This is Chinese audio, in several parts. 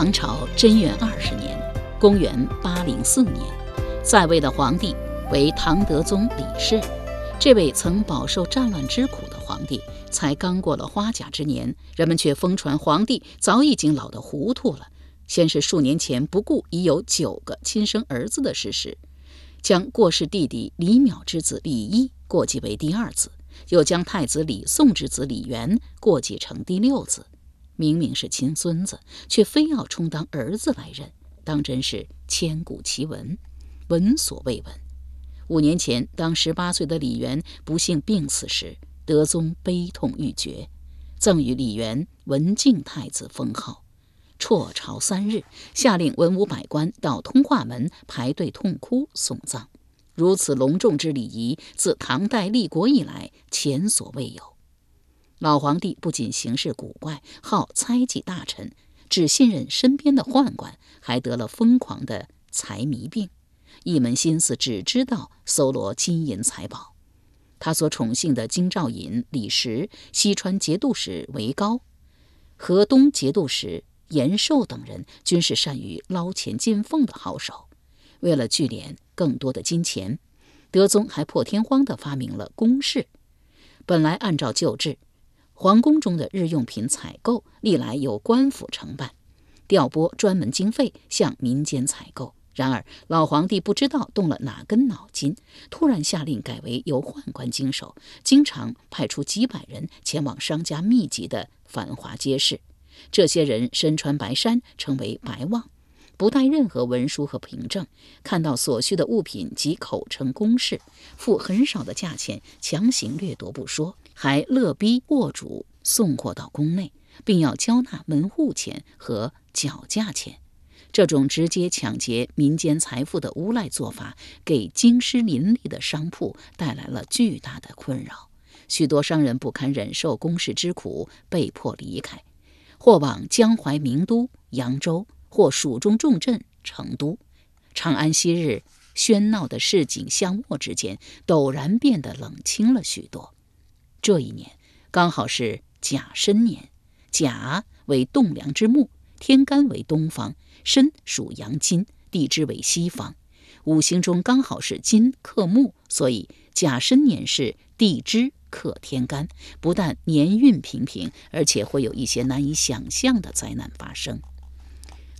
唐朝贞元二十年，公元八零四年，在位的皇帝为唐德宗李氏。这位曾饱受战乱之苦的皇帝，才刚过了花甲之年，人们却疯传皇帝早已经老得糊涂了。先是数年前不顾已有九个亲生儿子的事实，将过世弟弟李淼之子李毅过继为第二子，又将太子李诵之子李元过继成第六子。明明是亲孙子，却非要充当儿子来认，当真是千古奇闻，闻所未闻。五年前，当十八岁的李元不幸病死时，德宗悲痛欲绝，赠予李元文敬太子封号。辍朝三日，下令文武百官到通化门排队痛哭送葬。如此隆重之礼仪，自唐代立国以来前所未有。老皇帝不仅行事古怪，好猜忌大臣，只信任身边的宦官，还得了疯狂的财迷病，一门心思只知道搜罗金银财宝。他所宠幸的京兆尹李时、西川节度使韦高、河东节度使严寿等人，均是善于捞钱进凤的好手。为了聚敛更多的金钱，德宗还破天荒地发明了公事。本来按照旧制。皇宫中的日用品采购历来由官府承办，调拨专门经费向民间采购。然而老皇帝不知道动了哪根脑筋，突然下令改为由宦官经手，经常派出几百人前往商家密集的繁华街市。这些人身穿白衫，称为白望，不带任何文书和凭证，看到所需的物品即口称公事，付很少的价钱强行掠夺不说。还勒逼货主送货到宫内，并要交纳门户钱和脚价钱。这种直接抢劫民间财富的无赖做法，给京师林立的商铺带来了巨大的困扰。许多商人不堪忍受公事之苦，被迫离开，或往江淮名都扬州，或蜀中重镇成都。长安昔日喧闹的市井巷陌之间，陡然变得冷清了许多。这一年刚好是甲申年，甲为栋梁之木，天干为东方，申属阳金，地支为西方，五行中刚好是金克木，所以甲申年是地支克天干，不但年运平平，而且会有一些难以想象的灾难发生。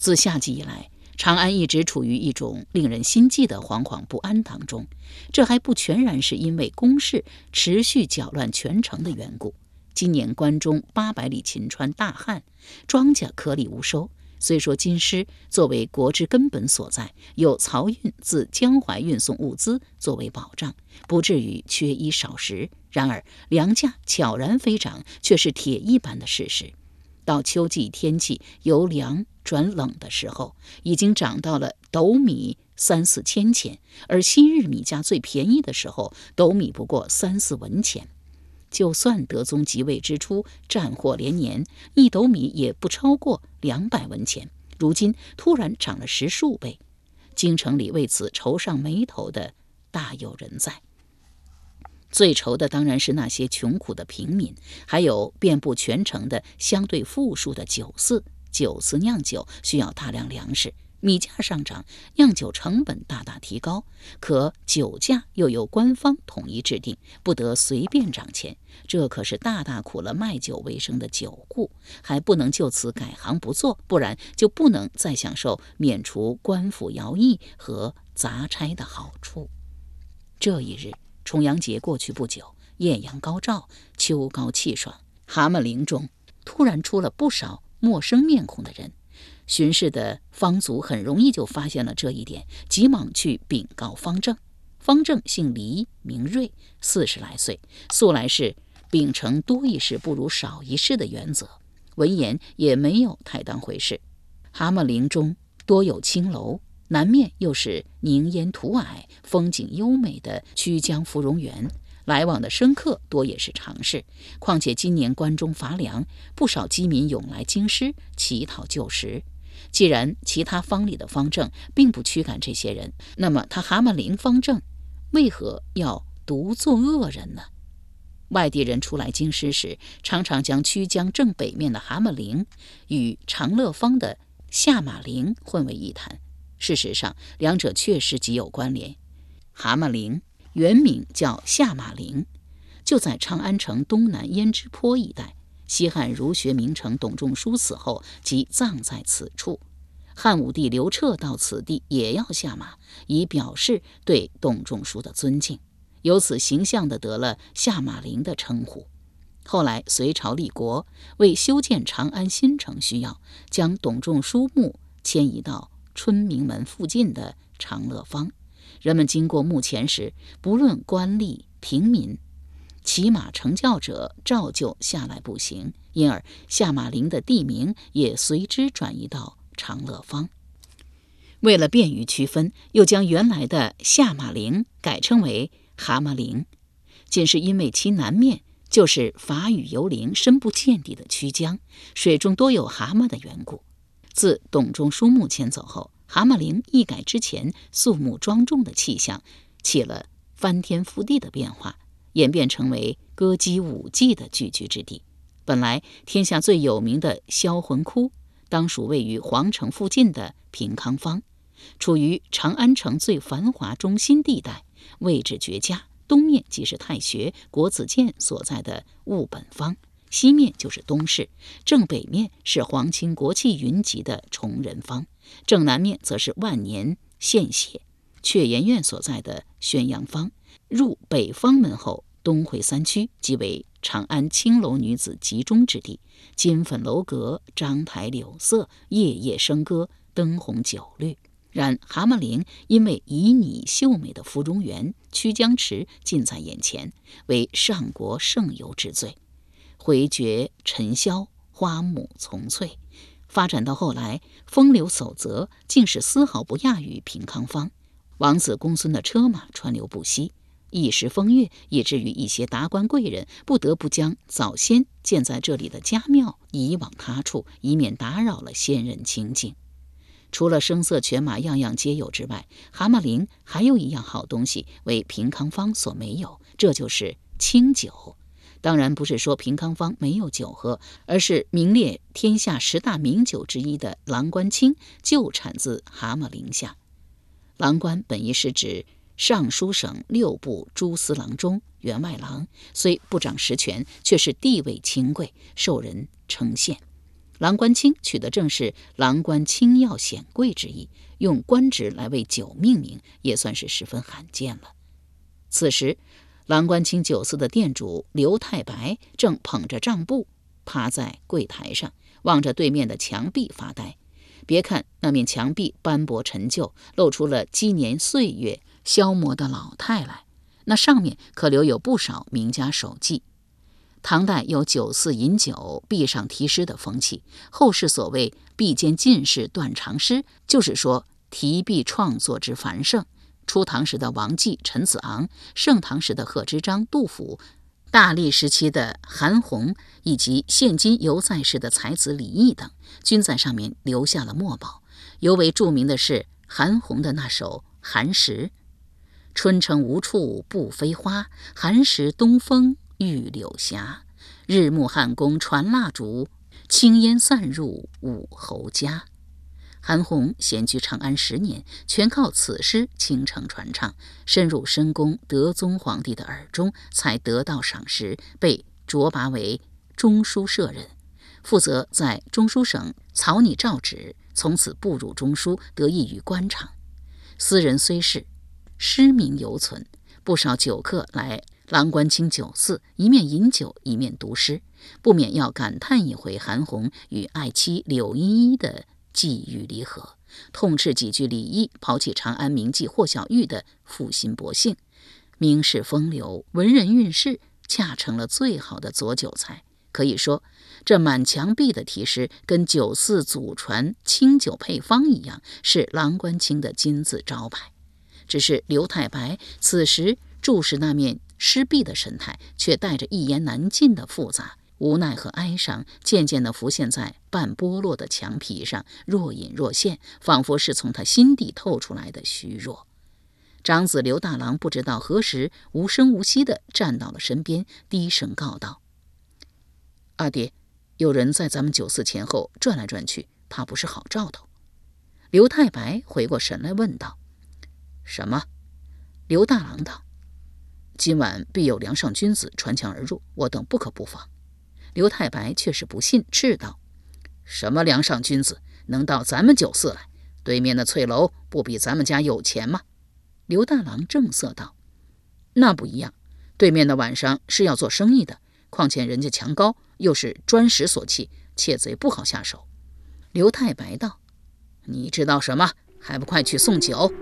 自夏季以来。长安一直处于一种令人心悸的惶惶不安当中，这还不全然是因为攻势持续搅乱全城的缘故。今年关中八百里秦川大旱，庄稼颗粒无收。虽说京师作为国之根本所在，有漕运自江淮运送物资作为保障，不至于缺衣少食。然而粮价悄然飞涨，却是铁一般的事实。到秋季天气由凉转冷的时候，已经涨到了斗米三四千钱，而昔日米价最便宜的时候，斗米不过三四文钱。就算德宗即位之初战火连年，一斗米也不超过两百文钱，如今突然涨了十数倍，京城里为此愁上眉头的大有人在。最愁的当然是那些穷苦的平民，还有遍布全城的相对富庶的酒肆。酒肆酿酒需要大量粮食，米价上涨，酿酒成本大大提高，可酒价又由官方统一制定，不得随便涨钱。这可是大大苦了卖酒为生的酒户，还不能就此改行不做，不然就不能再享受免除官府徭役和杂差的好处。这一日，重阳节过去不久，艳阳高照，秋高气爽，蛤蟆陵中突然出了不少陌生面孔的人。巡视的方族很容易就发现了这一点，急忙去禀告方正。方正姓黎，名瑞，四十来岁，素来是秉承多一事不如少一事的原则，闻言也没有太当回事。蛤蟆陵中多有青楼，南面又是凝烟吐霭、风景优美的曲江芙蓉园，来往的生客多也是常事。况且今年关中乏粮，不少饥民涌来京师乞讨救食。既然其他方里的方正并不驱赶这些人，那么他蛤蟆陵方正为何要独做恶人呢？外地人出来京师时，常常将曲江正北面的蛤蟆陵与长乐坊的下马陵混为一谈。事实上，两者确实极有关联。蛤蟆陵原名叫下马陵，就在长安城东南胭脂坡一带。西汉儒学名臣董仲舒死后，即葬在此处。汉武帝刘彻到此地也要下马，以表示对董仲舒的尊敬，由此形象地得了下马陵的称呼。后来隋朝立国，为修建长安新城需要，将董仲舒墓迁移到春明门附近的长乐坊。人们经过墓前时，不论官吏平民。骑马乘轿者照旧下来步行，因而下马陵的地名也随之转移到长乐坊。为了便于区分，又将原来的下马陵改称为蛤蟆陵，仅是因为其南面就是法雨游灵深不见底的曲江，水中多有蛤蟆的缘故。自董仲舒墓迁走后，蛤蟆陵一改之前肃穆庄重的气象，起了翻天覆地的变化。演变成为歌姬舞伎的聚居之地。本来天下最有名的销魂窟，当属位于皇城附近的平康坊，处于长安城最繁华中心地带，位置绝佳。东面即是太学、国子监所在的务本坊，西面就是东市；正北面是皇亲国戚云集的崇仁坊，正南面则是万年献血雀研院所在的宣阳坊。入北方门后，东回三区，即为长安青楼女子集中之地。金粉楼阁，章台柳色，夜夜笙歌，灯红酒绿。然蛤蟆陵因为旖旎秀美的芙蓉园、曲江池近在眼前，为上国盛游之最。回绝尘嚣，花木丛翠，发展到后来，风流守则，竟是丝毫不亚于平康坊。王子公孙的车马川流不息。一时风月，以至于一些达官贵人不得不将早先建在这里的家庙移往他处，以免打扰了先人清静。除了声色犬马样样皆有之外，蛤蟆陵还有一样好东西为平康坊所没有，这就是清酒。当然不是说平康坊没有酒喝，而是名列天下十大名酒之一的郎官清就产自蛤蟆陵下。郎官本意是指。尚书省六部诸司郎中、员外郎，虽不掌实权，却是地位清贵，受人称羡。郎官清取的正是郎官清要显贵之意，用官职来为酒命名，也算是十分罕见了。此时，郎官清酒肆的店主刘太白正捧着账簿，趴在柜台上，望着对面的墙壁发呆。别看那面墙壁斑驳陈旧，露出了积年岁月。消磨的老态来，那上面可留有不少名家手迹。唐代有酒肆饮酒、壁上题诗的风气，后世所谓“壁间进士断肠诗”，就是说题壁创作之繁盛。初唐时的王继、陈子昂，盛唐时的贺知章、杜甫，大历时期的韩翃，以及现今犹在世的才子李益等，均在上面留下了墨宝。尤为著名的是韩翃的那首《寒食》。春城无处不飞花，寒食东风御柳斜。日暮汉宫传蜡烛，青烟散入武侯家。韩红闲居长安十年，全靠此诗倾城传唱，深入深宫德宗皇帝的耳中，才得到赏识，被擢拔为中书舍人，负责在中书省草拟诏旨。从此步入中书，得益于官场。斯人虽逝，诗名犹存。不少酒客来郎官清酒肆，一面饮酒，一面读诗，不免要感叹一回韩红与爱妻柳依依的寄予离合，痛斥几句礼义，抛弃长安名妓霍小玉的负心薄幸。名士风流，文人韵事，恰成了最好的佐酒菜。可以说，这满墙壁的题诗，跟酒肆祖传清酒配方一样，是郎官清的金字招牌。只是刘太白此时注视那面诗壁的神态，却带着一言难尽的复杂无奈和哀伤，渐渐地浮现在半剥落的墙皮上，若隐若现，仿佛是从他心底透出来的虚弱。长子刘大郎不知道何时无声无息地站到了身边，低声告道：“二爹，有人在咱们酒肆前后转来转去，怕不是好兆头。”刘太白回过神来问道。什么？刘大郎道：“今晚必有梁上君子穿墙而入，我等不可不防。”刘太白却是不信，斥道：“什么梁上君子能到咱们酒肆来？对面的翠楼不比咱们家有钱吗？”刘大郎正色道：“那不一样，对面的晚上是要做生意的，况且人家墙高，又是砖石所砌，窃贼不好下手。”刘太白道：“你知道什么？还不快去送酒！”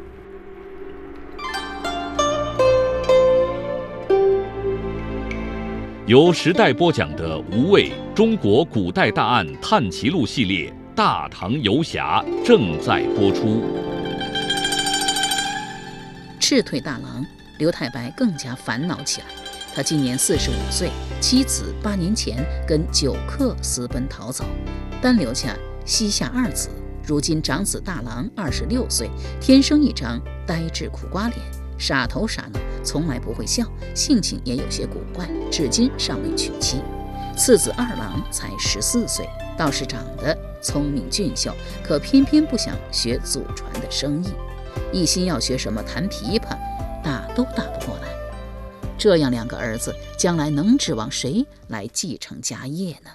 由时代播讲的《无畏中国古代大案探奇录》系列《大唐游侠》正在播出。斥退大郎，刘太白更加烦恼起来。他今年四十五岁，妻子八年前跟酒客私奔逃走，单留下膝下二子。如今长子大郎二十六岁，天生一张呆滞苦瓜脸。傻头傻脑，从来不会笑，性情也有些古怪，至今尚未娶妻。次子二郎才十四岁，倒是长得聪明俊秀，可偏偏不想学祖传的生意，一心要学什么弹琵琶，打都打不过来。这样两个儿子，将来能指望谁来继承家业呢？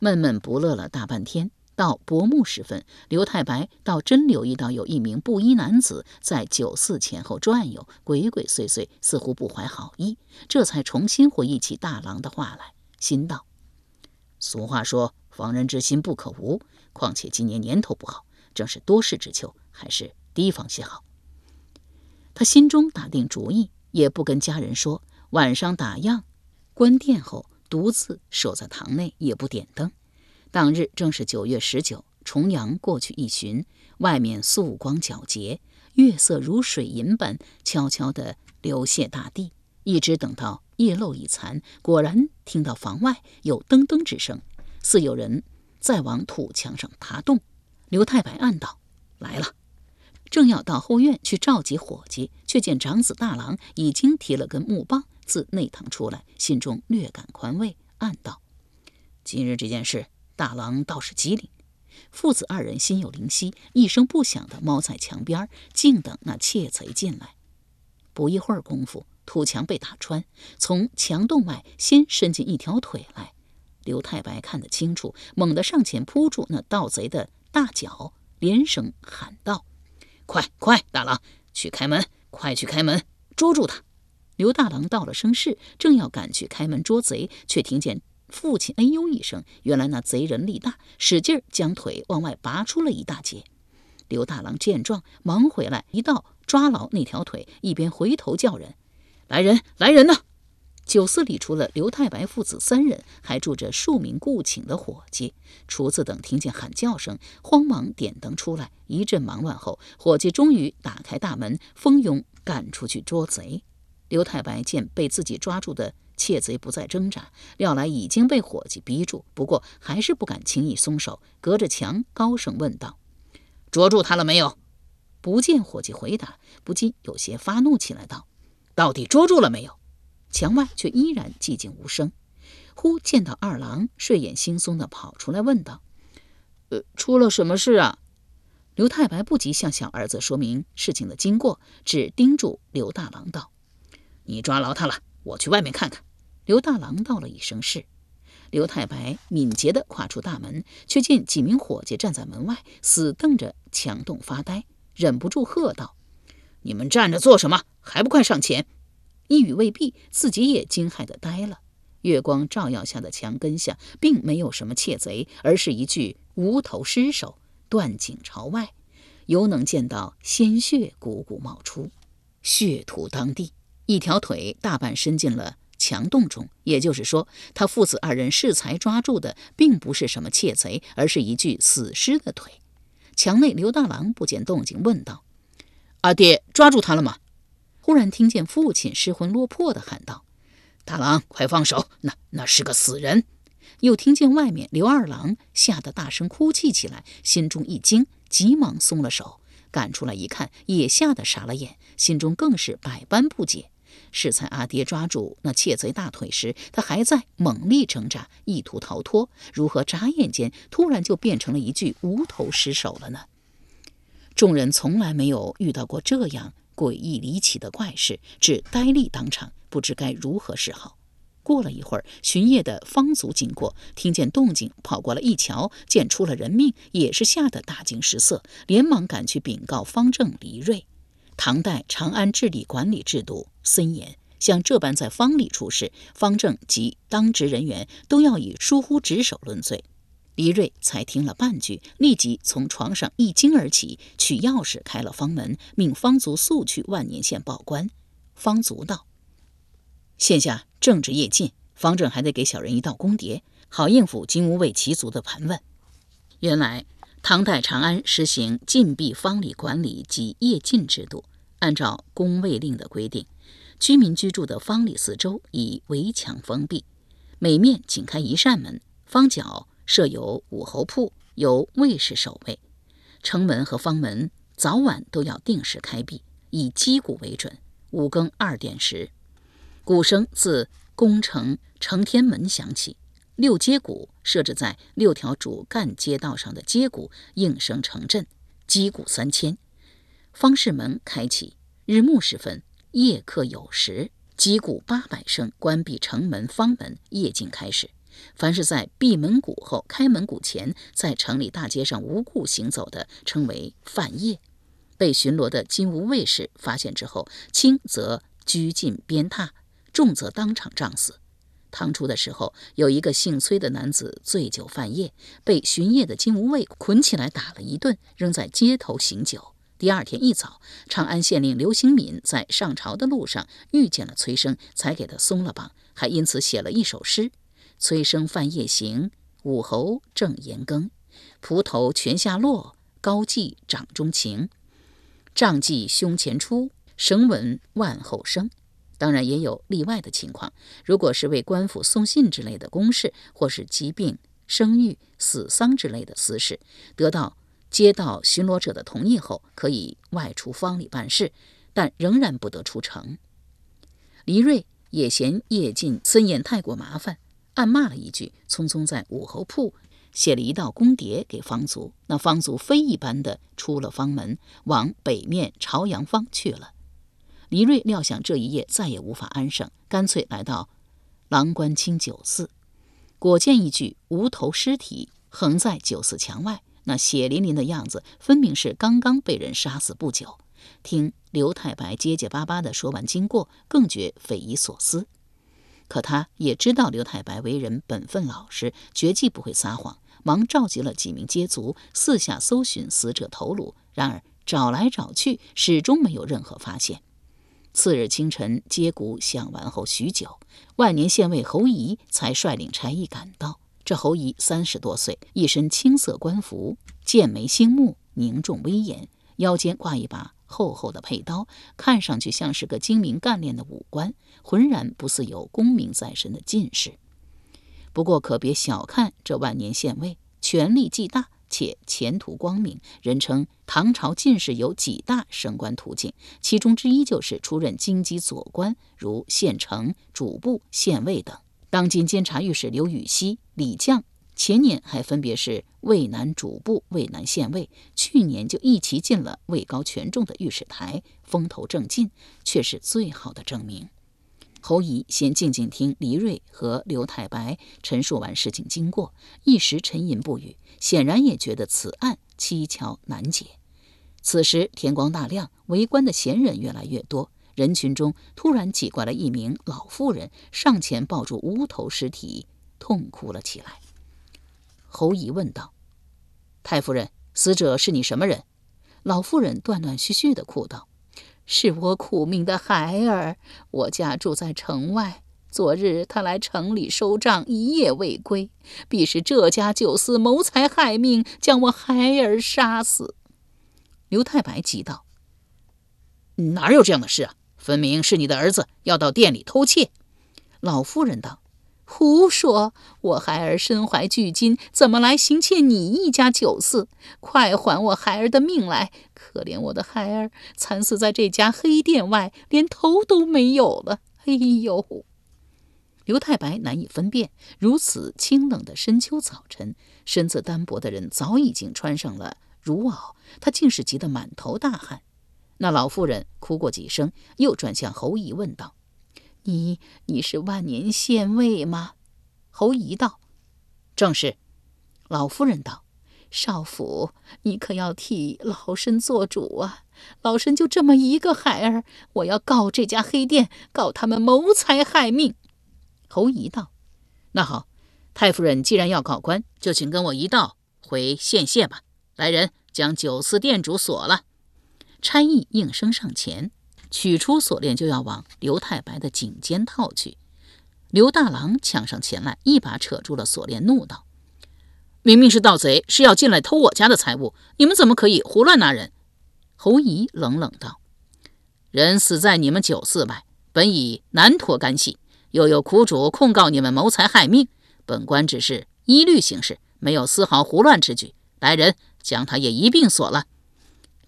闷闷不乐了大半天。到薄暮时分，刘太白倒真留意到有一名布衣男子在酒肆前后转悠，鬼鬼祟祟，似乎不怀好意。这才重新回忆起大郎的话来，心道：俗话说“防人之心不可无”，况且今年年头不好，正是多事之秋，还是提防些好。他心中打定主意，也不跟家人说，晚上打烊关店后，独自守在堂内，也不点灯。当日正是九月十九，重阳过去一旬，外面素光皎洁，月色如水银般悄悄地流泻大地。一直等到夜漏已残，果然听到房外有噔噔之声，似有人在往土墙上爬动。刘太白暗道：“来了。”正要到后院去召集伙计，却见长子大郎已经提了根木棒自内堂出来，心中略感宽慰，暗道：“今日这件事。”大郎倒是机灵，父子二人心有灵犀，一声不响地猫在墙边，静等那窃贼进来。不一会儿功夫，土墙被打穿，从墙洞外先伸进一条腿来。刘太白看得清楚，猛地上前扑住那盗贼的大脚，连声喊道：“快快，大郎，去开门！快去开门，捉住他！”刘大郎到了声势，正要赶去开门捉贼，却听见。父亲哎呦一声，原来那贼人力大，使劲将腿往外拔出了一大截。刘大郎见状，忙回来一道抓牢那条腿，一边回头叫人：“来人，来人呐！”酒肆里除了刘太白父子三人，还住着数名雇请的伙计、厨子等。听见喊叫声，慌忙点灯出来。一阵忙乱后，伙计终于打开大门，蜂拥赶出去捉贼。刘太白见被自己抓住的。窃贼不再挣扎，料来已经被伙计逼住，不过还是不敢轻易松手，隔着墙高声问道：“捉住他了没有？”不见伙计回答，不禁有些发怒起来，道：“到底捉住了没有？”墙外却依然寂静无声。忽见到二郎睡眼惺忪地跑出来，问道：“呃，出了什么事啊？”刘太白不及向小儿子说明事情的经过，只叮嘱刘大郎道：“你抓牢他了，我去外面看看。”刘大郎道了一声是。刘太白敏捷地跨出大门，却见几名伙计站在门外，死瞪着墙洞发呆，忍不住喝道：“你们站着做什么？还不快上前！”一语未毕，自己也惊骇地呆了。月光照耀下的墙根下，并没有什么窃贼，而是一具无头尸首，断颈朝外，犹能见到鲜血汩汩冒出，血涂当地，一条腿大半伸进了。墙洞中，也就是说，他父子二人适才抓住的，并不是什么窃贼，而是一具死尸的腿。墙内，刘大郎不见动静，问道：“阿爹抓住他了吗？”忽然听见父亲失魂落魄地喊道：“大郎，快放手！那那是个死人！”又听见外面刘二郎吓得大声哭泣起来，心中一惊，急忙松了手，赶出来一看，也吓得傻了眼，心中更是百般不解。适才阿爹抓住那窃贼大腿时，他还在猛力挣扎，意图逃脱，如何眨眼间突然就变成了一具无头尸首了呢？众人从来没有遇到过这样诡异离奇的怪事，只呆立当场，不知该如何是好。过了一会儿，巡夜的方族经过，听见动静，跑过来一瞧，见出了人命，也是吓得大惊失色，连忙赶去禀告方正、黎瑞。唐代长安治理管理制度森严，像这般在坊里出事，方正及当值人员都要以疏忽职守论罪。黎瑞才听了半句，立即从床上一惊而起，取钥匙开了方门，命方族速去万年县报官。方族道：“现下正值夜尽，方正还得给小人一道公牒，好应付金吾卫旗族的盘问。”原来。唐代长安实行禁闭坊里管理及夜禁制度。按照宫卫令的规定，居民居住的坊里四周以围墙封闭，每面仅开一扇门。方角设有武侯铺，由卫士守卫。城门和坊门早晚都要定时开闭，以击鼓为准。五更二点时，鼓声自宫城承天门响起。六街鼓设置在六条主干街道上的街鼓应声成阵，击鼓三千。方士门开启，日暮时分，夜客有时，击鼓八百声，关闭城门方门，夜禁开始。凡是在闭门鼓后开门鼓前，在城里大街上无故行走的，称为犯夜。被巡逻的金吾卫士发现之后，轻则拘禁鞭挞，重则当场杖死。唐初的时候，有一个姓崔的男子醉酒犯夜，被巡夜的金吾卫捆起来打了一顿，扔在街头醒酒。第二天一早，长安县令刘兴敏在上朝的路上遇见了崔生，才给他松了绑，还因此写了一首诗：“崔生犯夜行，武侯正严更。蒲头泉下落，高髻掌中情。杖系胸前出，绳稳腕后生。”当然也有例外的情况，如果是为官府送信之类的公事，或是疾病、生育、死丧之类的私事，得到街道巡逻者的同意后，可以外出方里办事，但仍然不得出城。黎瑞也嫌夜进森严太过麻烦，暗骂了一句，匆匆在武侯铺写了一道公牒给方族。那方族飞一般的出了方门，往北面朝阳方去了。黎瑞料想这一夜再也无法安生，干脆来到郎官清酒肆，果见一具无头尸体横在酒肆墙外，那血淋淋的样子，分明是刚刚被人杀死不久。听刘太白结结巴巴地说完经过，更觉匪夷所思。可他也知道刘太白为人本分老实，绝技不会撒谎，忙召集了几名街族，四下搜寻死者头颅。然而找来找去，始终没有任何发现。次日清晨，接鼓响完后许久，万年县尉侯仪才率领差役赶到。这侯仪三十多岁，一身青色官服，剑眉星目，凝重威严，腰间挂一把厚厚的佩刀，看上去像是个精明干练的武官，浑然不似有功名在身的进士。不过可别小看这万年县尉，权力既大。且前途光明，人称唐朝进士有几大升官途径，其中之一就是出任京畿左官，如县丞、主簿、县尉等。当今监察御史刘禹锡、李绛前年还分别是渭南主簿、渭南县尉，去年就一齐进了位高权重的御史台，风头正劲，却是最好的证明。侯乙先静静听黎瑞和刘太白陈述完事情经过，一时沉吟不语，显然也觉得此案蹊跷难解。此时天光大亮，围观的闲人越来越多，人群中突然挤过来一名老妇人，上前抱住无头尸体，痛哭了起来。侯乙问道：“太夫人，死者是你什么人？”老妇人断断续续地哭道：“是我苦命的孩儿。我家住在城外，昨日他来城里收账，一夜未归，必是这家酒肆谋财害命，将我孩儿杀死。”刘太白急道：“哪有这样的事啊？分明是你的儿子要到店里偷窃。”老妇人道。胡说！我孩儿身怀巨金，怎么来行窃你一家酒肆？快还我孩儿的命来！可怜我的孩儿惨死在这家黑店外，连头都没有了。哎呦！刘太白难以分辨，如此清冷的深秋早晨，身子单薄的人早已经穿上了襦袄，他竟是急得满头大汗。那老妇人哭过几声，又转向侯姨问道。你你是万年县尉吗？侯姨道：“正是。”老夫人道：“少府，你可要替老身做主啊！老身就这么一个孩儿，我要告这家黑店，告他们谋财害命。”侯姨道：“那好，太夫人既然要告官，就请跟我一道回县县吧。来人，将酒肆店主锁了。”差役应声上前。取出锁链就要往刘太白的颈间套去，刘大郎抢上前来，一把扯住了锁链，怒道：“明明是盗贼，是要进来偷我家的财物，你们怎么可以胡乱拿人？”侯姨冷冷道：“人死在你们酒肆外，本已难脱干系，又有苦主控告你们谋财害命，本官只是依律行事，没有丝毫胡乱之举。来人，将他也一并锁了。”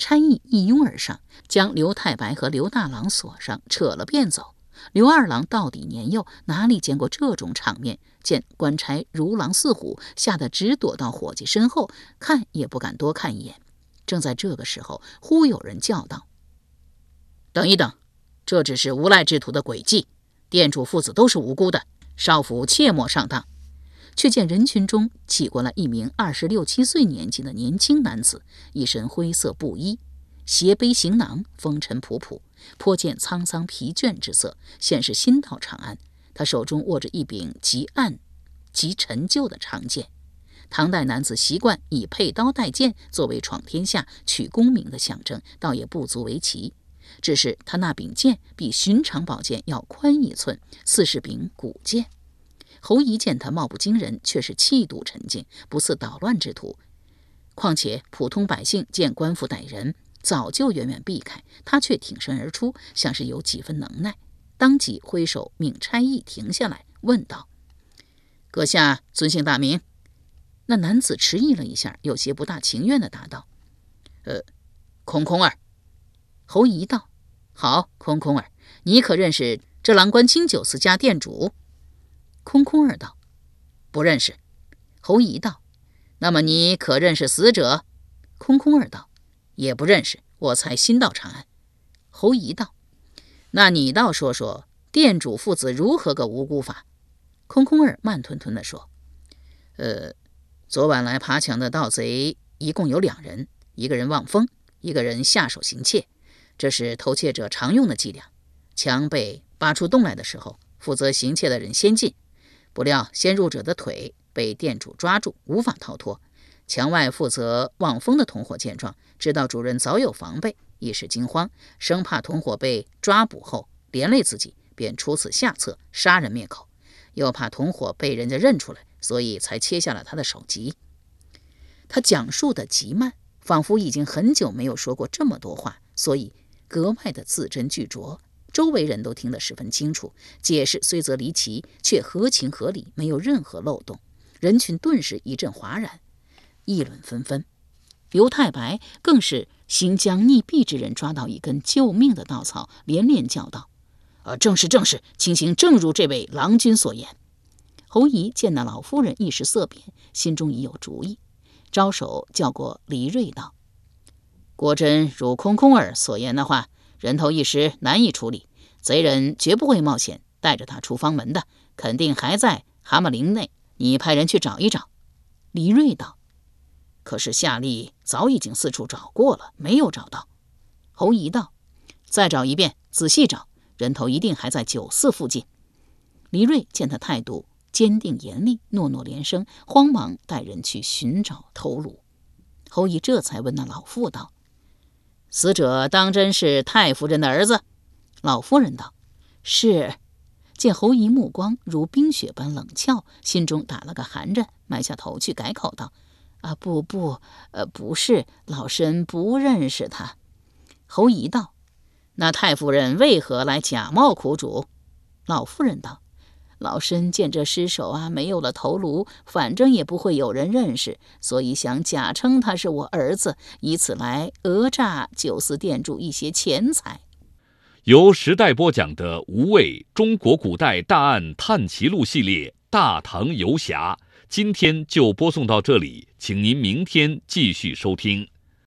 差役一拥而上，将刘太白和刘大郎锁上，扯了便走。刘二郎到底年幼，哪里见过这种场面？见官差如狼似虎，吓得直躲到伙计身后，看也不敢多看一眼。正在这个时候，忽有人叫道：“等一等，这只是无赖之徒的诡计。店主父子都是无辜的，少府切莫上当。”却见人群中挤过来一名二十六七岁年纪的年轻男子，一身灰色布衣，斜背行囊，风尘仆仆，颇见沧桑疲倦之色，显是新到长安。他手中握着一柄极暗、极陈旧的长剑。唐代男子习惯以佩刀带剑作为闯天下、取功名的象征，倒也不足为奇。只是他那柄剑比寻常宝剑要宽一寸，似是柄古剑。侯仪见他貌不惊人，却是气度沉静，不似捣乱之徒。况且普通百姓见官府逮人，早就远远避开，他却挺身而出，像是有几分能耐，当即挥手命差役停下来，问道：“阁下尊姓大名？”那男子迟疑了一下，有些不大情愿地答道：“呃，空空儿。”侯仪道：“好，空空儿，你可认识这郎官清酒肆家店主？”空空儿道：“不认识。”侯姨道：“那么你可认识死者？”空空儿道：“也不认识，我才新到长安。”侯姨道：“那你倒说说店主父子如何个无辜法？”空空儿慢吞吞地说：“呃，昨晚来爬墙的盗贼一共有两人，一个人望风，一个人下手行窃，这是偷窃者常用的伎俩。墙被扒出洞来的时候，负责行窃的人先进。”不料先入者的腿被店主抓住，无法逃脱。墙外负责望风的同伙见状，知道主人早有防备，一时惊慌，生怕同伙被抓捕后连累自己，便出此下策，杀人灭口。又怕同伙被人家认出来，所以才切下了他的首级。他讲述的极慢，仿佛已经很久没有说过这么多话，所以格外的字斟句酌。周围人都听得十分清楚，解释虽则离奇，却合情合理，没有任何漏洞。人群顿时一阵哗然，议论纷纷。刘太白更是行将溺毙之人抓到一根救命的稻草，连连叫道：“呃，正是正是，情形正如这位郎君所言。”侯姨见那老夫人一时色变，心中已有主意，招手叫过李瑞道：“果真如空空儿所言的话，人头一时难以处理，贼人绝不会冒险带着他出方门的，肯定还在蛤蟆林内。你派人去找一找。”李瑞道：“可是夏丽早已经四处找过了，没有找到。”侯仪道：“再找一遍，仔细找，人头一定还在酒肆附近。”李瑞见他态度。坚定严厉，诺诺连声，慌忙带人去寻找头颅。侯乙这才问那老妇道：“死者当真是太夫人的儿子？”老夫人道：“是。”见侯姨目光如冰雪般冷峭，心中打了个寒战，埋下头去改口道：“啊，不不，呃，不是，老身不认识他。”侯姨道：“那太夫人为何来假冒苦主？”老夫人道。老身见这尸首啊，没有了头颅，反正也不会有人认识，所以想假称他是我儿子，以此来讹诈酒肆店主一些钱财。由时代播讲的《无畏中国古代大案探奇录》系列《大唐游侠》，今天就播送到这里，请您明天继续收听。